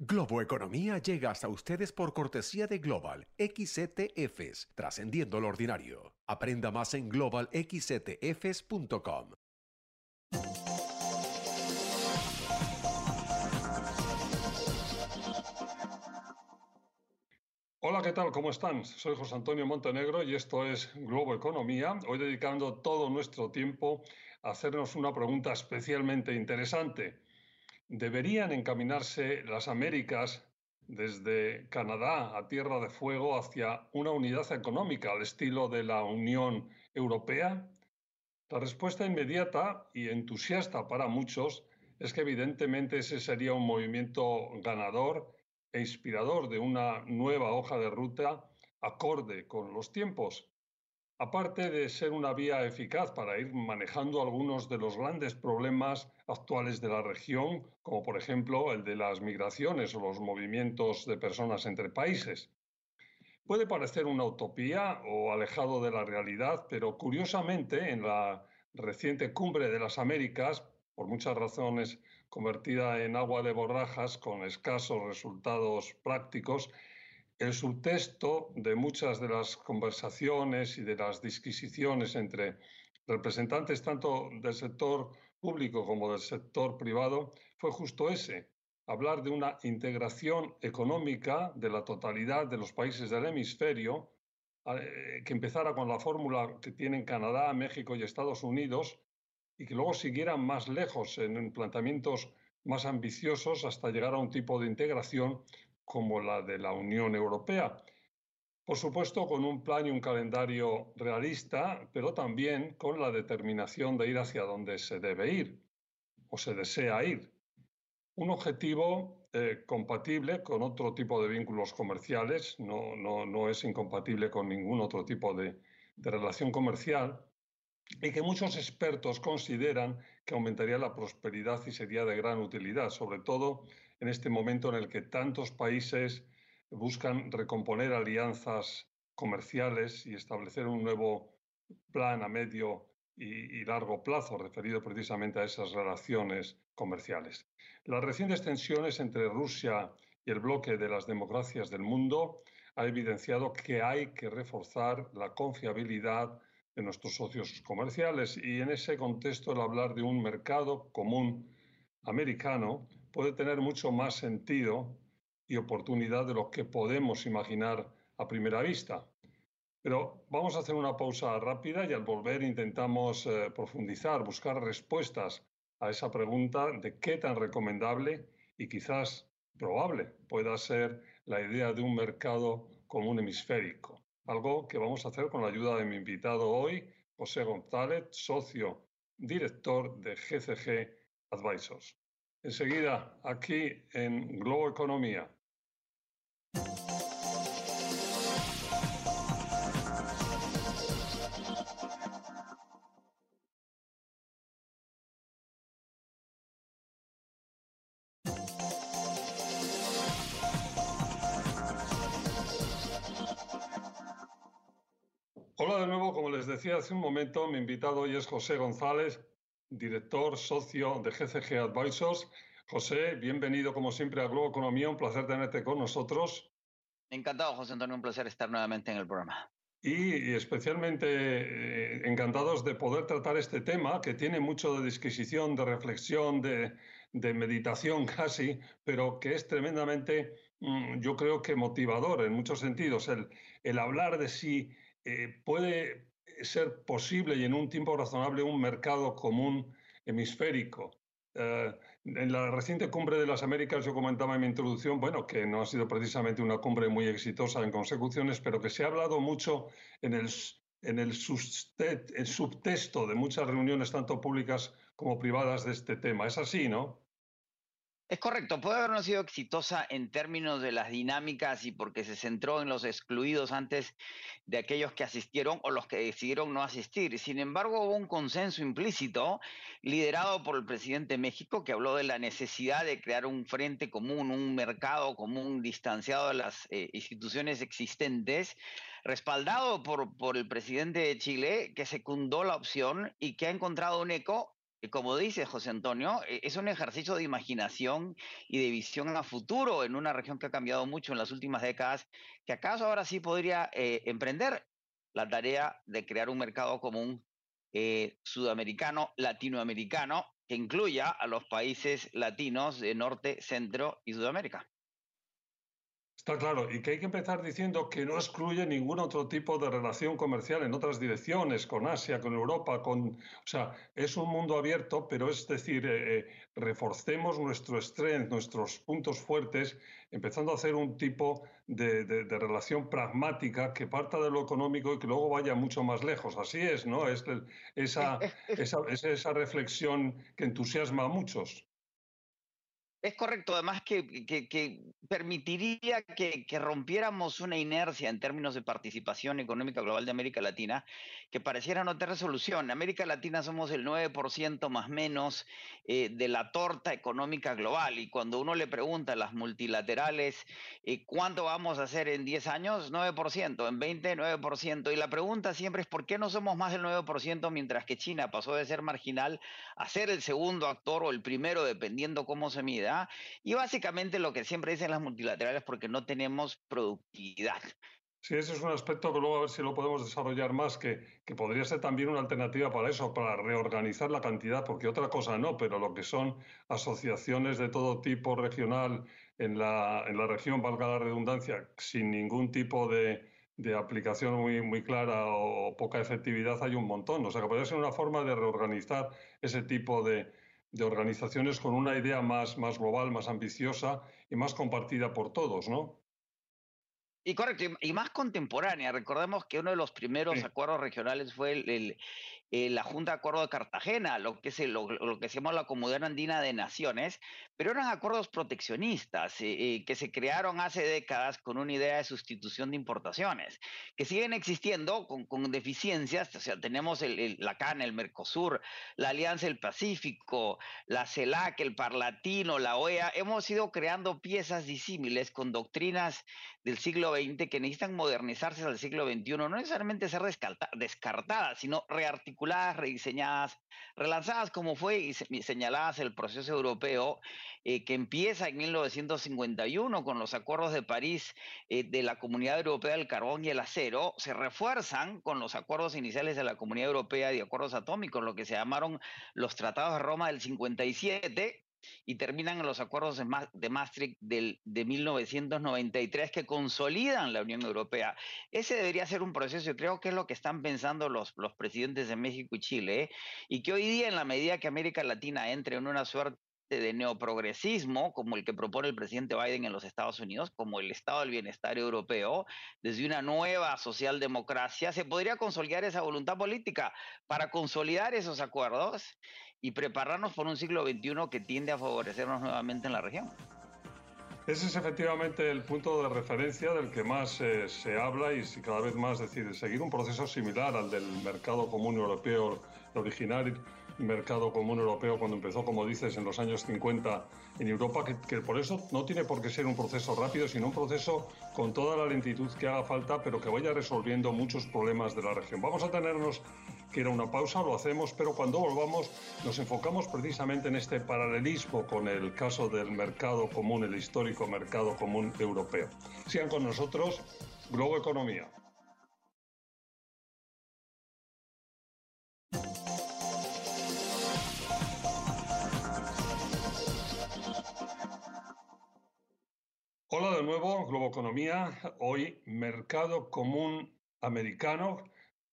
Globo Economía llega hasta ustedes por cortesía de Global XETFs, trascendiendo lo ordinario. Aprenda más en globalxetfs.com. Hola, ¿qué tal? ¿Cómo están? Soy José Antonio Montenegro y esto es Globo Economía. Hoy dedicando todo nuestro tiempo a hacernos una pregunta especialmente interesante. ¿Deberían encaminarse las Américas desde Canadá a Tierra de Fuego hacia una unidad económica al estilo de la Unión Europea? La respuesta inmediata y entusiasta para muchos es que evidentemente ese sería un movimiento ganador e inspirador de una nueva hoja de ruta acorde con los tiempos. Aparte de ser una vía eficaz para ir manejando algunos de los grandes problemas actuales de la región, como por ejemplo el de las migraciones o los movimientos de personas entre países. Puede parecer una utopía o alejado de la realidad, pero curiosamente en la reciente cumbre de las Américas, por muchas razones convertida en agua de borrajas con escasos resultados prácticos, el subtexto de muchas de las conversaciones y de las disquisiciones entre representantes tanto del sector público como del sector privado fue justo ese, hablar de una integración económica de la totalidad de los países del hemisferio, eh, que empezara con la fórmula que tienen Canadá, México y Estados Unidos, y que luego siguieran más lejos en planteamientos más ambiciosos hasta llegar a un tipo de integración como la de la Unión Europea. Por supuesto, con un plan y un calendario realista, pero también con la determinación de ir hacia donde se debe ir o se desea ir. Un objetivo eh, compatible con otro tipo de vínculos comerciales, no, no, es incompatible con ningún otro tipo de relación comercial, y que muchos expertos consideran que aumentaría la prosperidad y sería de gran utilidad, sobre todo en este momento en el que tantos países buscan recomponer alianzas comerciales y establecer un nuevo plan a medio y, largo plazo referido precisamente a esas relaciones comerciales. Las recientes tensiones entre Rusia y el bloque de las democracias del mundo ha evidenciado que hay que reforzar la confiabilidad de nuestros socios comerciales y en ese contexto el hablar de un mercado común americano puede tener mucho más sentido y oportunidad de lo que podemos imaginar a primera vista. Pero vamos a hacer una pausa rápida y al volver intentamos eh, profundizar, buscar respuestas a esa pregunta de qué tan recomendable y quizás probable pueda ser la idea de un mercado común hemisférico algo que vamos a hacer con la ayuda de mi invitado hoy, José González, socio director de GCG Advisors. Enseguida, aquí en Globo Economía. Hola de nuevo, como les decía hace un momento, mi invitado hoy es José González, director socio de GCG Advisors. José, bienvenido como siempre a Globo Economía, un placer tenerte con nosotros. Encantado, José Antonio, un placer estar nuevamente en el programa. Y, especialmente eh, encantados de poder tratar este tema que tiene mucho de disquisición, de reflexión, de, meditación casi, pero que es tremendamente, mm, yo creo que motivador en muchos sentidos. El, el hablar de si eh, puede ser posible y en un tiempo razonable un mercado común hemisférico. Eh, en la reciente cumbre de las Américas yo comentaba en mi introducción, bueno, que no ha sido precisamente una cumbre muy exitosa en consecuciones, pero que se ha hablado mucho en el, subtexto de muchas reuniones, tanto públicas como privadas, de este tema. Es así, ¿no? Es correcto, puede haber sido exitosa en términos de las dinámicas y porque se centró en los excluidos antes de aquellos que asistieron o los que decidieron no asistir. Sin embargo, hubo un consenso implícito liderado por el presidente de México que habló de la necesidad de crear un frente común, un mercado común distanciado de las eh, instituciones existentes, respaldado por, por el presidente de Chile que secundó la opción y que ha encontrado un eco como dice José Antonio, e, es un ejercicio de imaginación y de visión a futuro en una región que ha cambiado mucho en las últimas décadas, que acaso ahora sí podría eh, emprender la tarea de crear un mercado común eh, sudamericano, latinoamericano, que incluya a los países latinos de Norte, Centro y Sudamérica. Está claro, y que hay que empezar diciendo que no excluye ningún otro tipo de relación comercial en otras direcciones, con Asia, con Europa, con... O sea, es un mundo abierto, pero es decir, eh, eh, reforcemos nuestro strength, nuestros puntos fuertes, empezando a hacer un tipo de, relación pragmática que parta de lo económico y que luego vaya mucho más lejos. Así es, ¿no? Es esa, esa, esa reflexión que entusiasma a muchos. Es correcto, además que, permitiría que, rompiéramos una inercia en términos de participación económica global de América Latina que pareciera no tener resolución. En América Latina somos el 9% más menos eh, de la torta económica global y cuando uno le pregunta a las multilaterales eh, cuánto vamos a hacer en 10 años, 9%, en 20, 9%. Y la pregunta siempre es por qué no somos más del 9% mientras que China pasó de ser marginal a ser el segundo actor o el primero dependiendo cómo se mida y básicamente lo que siempre dicen las multilaterales porque no tenemos productividad. Sí, ese es un aspecto que luego a ver si lo podemos desarrollar más, que, que, podría ser también una alternativa para eso, para reorganizar la cantidad, porque otra cosa no, pero lo que son asociaciones de todo tipo regional en la, en la región, valga la redundancia, sin ningún tipo de, de aplicación muy, muy clara o poca efectividad, hay un montón. O sea, que podría ser una forma de reorganizar ese tipo de, de organizaciones con una idea más, más global, más ambiciosa y más compartida por todos, ¿no? Y correcto, y más contemporánea. Recordemos que uno de los primeros acuerdos regionales fue el, eh, la Junta de Acuerdo de Cartagena, lo que, se, lo, que se llama la Comunidad Andina de Naciones, pero eran acuerdos proteccionistas eh, eh, que se crearon hace décadas con una idea de sustitución de importaciones, que siguen existiendo con, con deficiencias, o sea, tenemos el, la CAN, el Mercosur, la Alianza del Pacífico, la CELAC, el Parlatino, la OEA, hemos ido creando piezas disímiles con doctrinas del siglo XX que necesitan modernizarse al siglo XXI, no necesariamente ser descartadas, sino rearticuladas rediseñadas, relanzadas como fue y señaladas el proceso europeo eh, que empieza en 1951 con los acuerdos de París eh, de la Comunidad Europea del Carbón y el Acero, se refuerzan con los acuerdos iniciales de la Comunidad Europea de Acuerdos Atómicos, lo que se llamaron los Tratados de Roma del 57, y terminan en los acuerdos de, Maastricht del, de 1993 que consolidan la Unión Europea. Ese debería ser un proceso, y creo que es lo que están pensando los, los presidentes de México y Chile, ¿eh? y que hoy día en la medida que América Latina entre en una suerte de neoprogresismo, como el que propone el presidente Biden en los Estados Unidos, como el Estado del Bienestar Europeo, desde una nueva socialdemocracia, se podría consolidar esa voluntad política para consolidar esos acuerdos y prepararnos por un siglo XXI que tiende a favorecernos nuevamente en la región. Ese es efectivamente el punto de referencia del que más eh, se habla y cada vez más decide seguir un proceso similar al del mercado común europeo original mercado común europeo cuando empezó, como dices, en los años 50 en Europa, que, por eso no tiene por qué ser un proceso rápido, sino un proceso con toda la lentitud que haga falta, pero que vaya resolviendo muchos problemas de la región. Vamos a tenernos que ir a una pausa, lo hacemos, pero cuando volvamos nos enfocamos precisamente en este paralelismo con el caso del mercado común, el histórico mercado común europeo. Sigan con nosotros, Globo Economía. Hola de nuevo, Globo Economía. Hoy Mercado Común Americano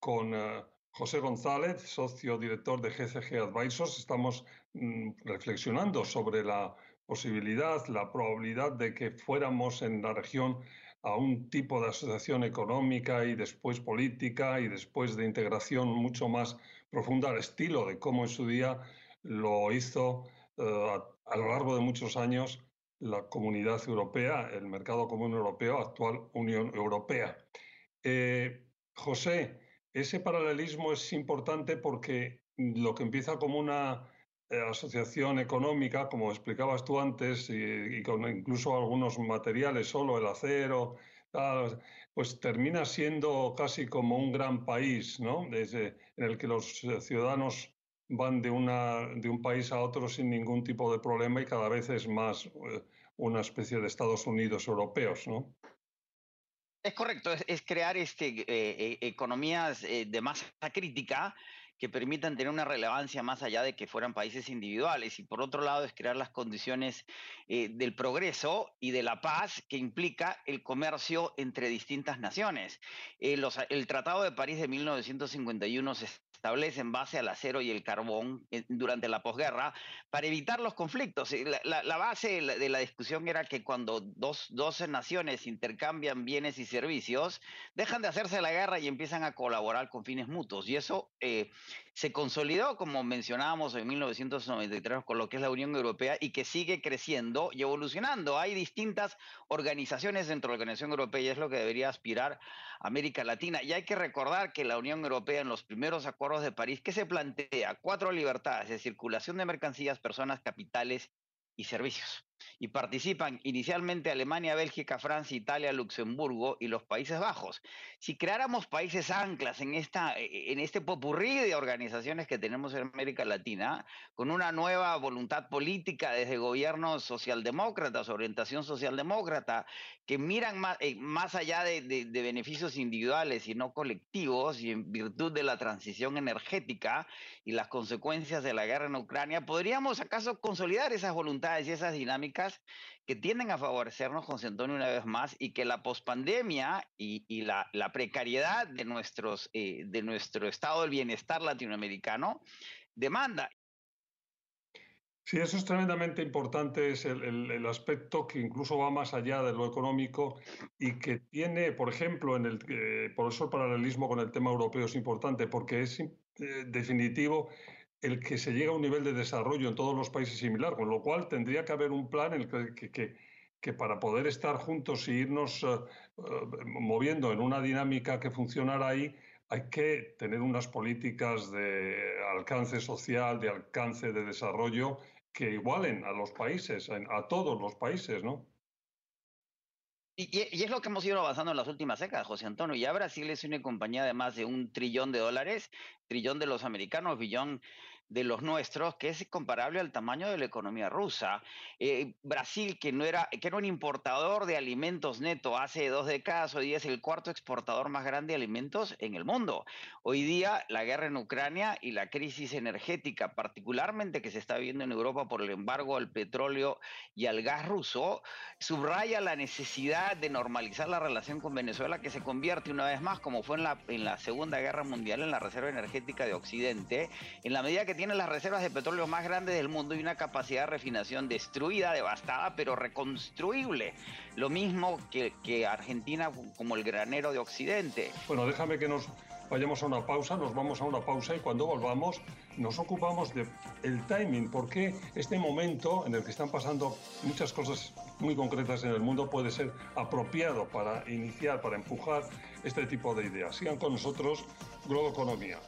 con eh, José González, socio director de GCG Advisors. Estamos mm, reflexionando sobre la posibilidad, la probabilidad de que fuéramos en la región a un tipo de asociación económica y después política y después de integración mucho más profunda al estilo de cómo en su día lo hizo eh, a lo largo de muchos años la comunidad europea, el mercado común europeo, actual Unión Europea. Eh, José, ese paralelismo es importante porque lo que empieza como una eh, asociación económica, como explicabas tú antes, y, con incluso algunos materiales, solo el acero, pues termina siendo casi como un gran país, ¿no? Desde, en el que los ciudadanos van de, una, de un país a otro sin ningún tipo de problema y cada vez es más eh, una especie de Estados Unidos europeos, ¿no? Es correcto, es, crear este, economías de masa crítica que permitan tener una relevancia más allá de que fueran países individuales. Y por otro lado, es crear las condiciones eh, del progreso y de la paz que implica el comercio entre distintas naciones. Eh, el Tratado de París de 1951 se establece en base al acero y el carbón eh, durante la posguerra para evitar los conflictos. La, base de la, discusión era que cuando dos, 12 naciones intercambian bienes y servicios, dejan de hacerse la guerra y empiezan a colaborar con fines mutuos. Y eso se consolidó, como mencionábamos en 1993, con lo que es la Unión Europea y que sigue creciendo y evolucionando. Hay distintas organizaciones dentro de la Organización Europea y es lo que debería aspirar América Latina. Y hay que recordar que la Unión Europea en los primeros acuerdos de París, que se plantea? Cuatro libertades de circulación de mercancías, personas, capitales y servicios y participan inicialmente Alemania, Bélgica, Francia, Italia, Luxemburgo y los Países Bajos. Si creáramos países anclas en, esta, e, e, en este popurrí de organizaciones que tenemos en América Latina, con una nueva voluntad política desde gobiernos socialdemócratas, orientación socialdemócrata, que miran más, eh, más allá de, de beneficios individuales y no colectivos, y en virtud de la transición energética y las consecuencias de la guerra en Ucrania, ¿podríamos acaso consolidar esas voluntades y esas dinámicas? Que tienden a favorecernos, José Antonio, una vez más, y que la pospandemia y, la, precariedad de, nuestros, eh, de nuestro estado del bienestar latinoamericano demanda. Sí, eso es tremendamente importante, es el, el, aspecto que incluso va más allá de lo económico y que tiene, por ejemplo, en el, eh, por eso el paralelismo con el tema europeo es importante, porque es eh, definitivo el que se llega a un nivel de desarrollo en todos los países similar, con lo cual tendría que haber un plan en el que, para poder estar juntos y irnos eh, eh, moviendo en una dinámica que funcionara ahí, hay que tener unas políticas de alcance social, de alcance de desarrollo que igualen a los países, a todos los países, ¿no? Y, es lo que hemos ido avanzando en las últimas décadas, José Antonio. Ya Brasil es una compañía de más de un trillón de dólares, trillón de los americanos, billón de los nuestros, que es comparable al tamaño de la economía rusa. Eh, Brasil, que no era, que era un importador de alimentos neto hace dos décadas, hoy día es el cuarto exportador más grande de alimentos en el mundo. Hoy día la guerra en Ucrania y la crisis energética, particularmente que se está viendo en Europa por el embargo al petróleo y al gas ruso, subraya la necesidad de normalizar la relación con Venezuela, que se convierte una vez más, como fue en la, en la Segunda Guerra Mundial, en la reserva energética de Occidente, en la medida que tiene las reservas de petróleo más grandes del mundo y una capacidad de refinación destruida, devastada, pero reconstruible. Lo mismo que, Argentina como el granero de Occidente. Bueno, déjame que nos vayamos a una pausa, nos vamos a una pausa y cuando volvamos nos ocupamos del el timing, porque este momento en el que están pasando muchas cosas muy concretas en el mundo puede ser apropiado para iniciar, para empujar este tipo de ideas. Sigan con nosotros, Globo Economía.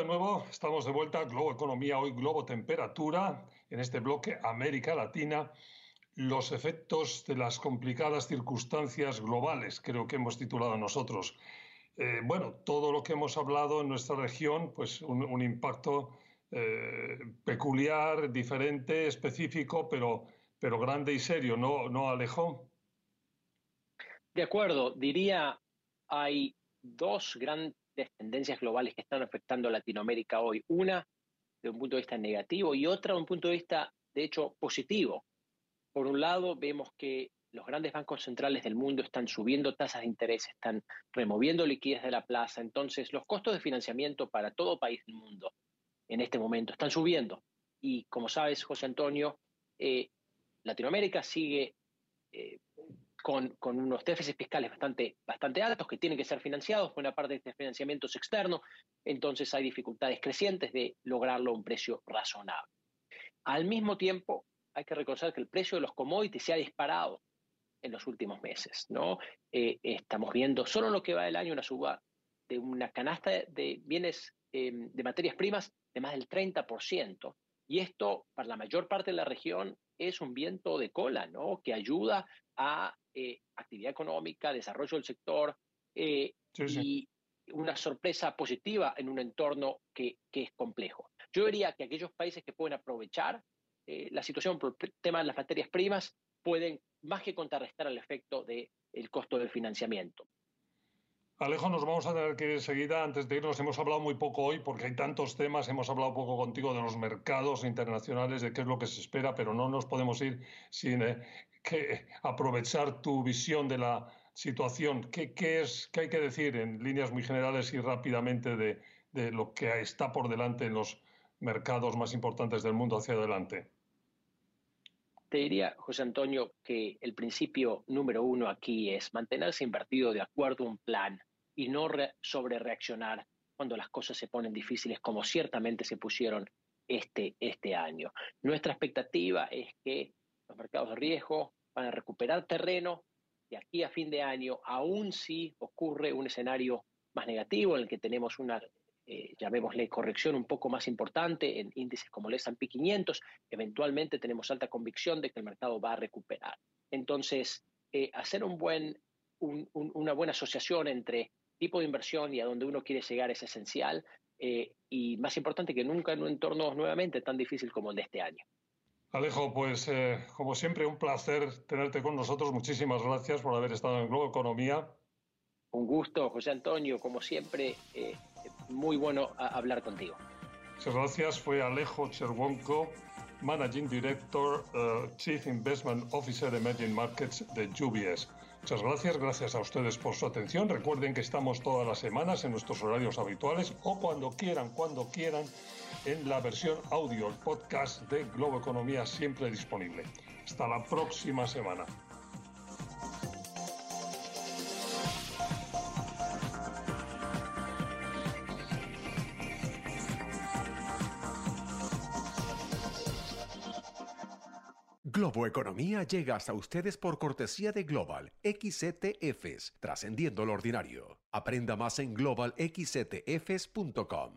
De nuevo, estamos de vuelta, Globo Economía, hoy Globo Temperatura, en este bloque América Latina, los efectos de las complicadas circunstancias globales, creo que hemos titulado nosotros. Eh, bueno, todo lo que hemos hablado en nuestra región, pues un, impacto eh, peculiar, diferente, específico, pero, pero grande y serio, ¿no, ¿no, Alejo? De acuerdo, diría, hay dos tendencias globales que están afectando a Latinoamérica hoy. Una de un punto de vista negativo y otra de un punto de vista, de hecho, positivo. Por un lado, vemos que los grandes bancos centrales del mundo están subiendo tasas de interés, están removiendo liquidez de la plaza. Entonces, los costos de financiamiento para todo país del mundo en este momento están subiendo. Y como sabes, José Antonio, eh, Latinoamérica sigue eh, con, unos déficits fiscales bastante, bastante altos que tienen que ser financiados, buena parte de este financiamiento es externo, entonces hay dificultades crecientes de lograrlo a un precio razonable. Al mismo tiempo, hay que reconocer que el precio de los commodities se ha disparado en los últimos meses. ¿no? Eh, estamos viendo solo en lo que va del año una suba de una canasta de bienes em, de materias primas de más del 30%. Y esto, para la mayor parte de la región, es un viento de cola, ¿no? Que ayuda a eh, actividad económica, desarrollo del sector eh, y una sorpresa positiva en un entorno que, es complejo. Yo diría que aquellos países que pueden aprovechar eh, la situación por el tema de las materias primas pueden más que contrarrestar el efecto del costo del financiamiento. Alejo, nos vamos a tener que ir enseguida. Antes de irnos, hemos hablado muy poco hoy porque hay tantos temas. Hemos hablado poco contigo de los mercados internacionales, de qué es lo que se espera, pero no nos podemos ir sin eh, aprovechar tu visión de la situación. ¿Qué, es, ¿Qué hay que decir en líneas muy generales y rápidamente de, de lo que está por delante en los mercados más importantes del mundo hacia adelante? Te diría, José Antonio, que el principio número uno aquí es mantenerse invertido de acuerdo a un plan y no sobre reaccionar cuando las cosas se ponen difíciles, como ciertamente se pusieron este, este año. Nuestra expectativa es que los mercados de riesgo van a recuperar terreno de aquí a fin de año, aun si ocurre un escenario más negativo en el que tenemos una, eh, llamémosle, corrección un poco más importante en índices como el S&P 500, eventualmente tenemos alta convicción de que el mercado va a recuperar. Entonces, eh, hacer un buen, una buena asociación entre tipo de inversión y a donde uno quiere llegar es esencial eh, y más importante que nunca en un entorno nuevamente tan difícil como el de este año. Alejo, pues eh, como siempre un placer tenerte con nosotros. Muchísimas gracias por haber estado en Globo Economía. Un gusto, José Antonio, como siempre, eh, muy bueno hablar contigo. Muchas gracias. Fue Alejo Cherwonko, Managing Director, Chief Investment Officer Emerging Markets de UBS. Muchas gracias, gracias a ustedes por su atención. Recuerden que estamos todas las semanas en nuestros horarios habituales o cuando quieran, cuando quieran, en la versión audio, el podcast de Globo Economía siempre disponible. Hasta la próxima semana. Globo Economía llega hasta ustedes por cortesía de Global XTFs, trascendiendo lo ordinario. Aprenda más en globalxtfs.com.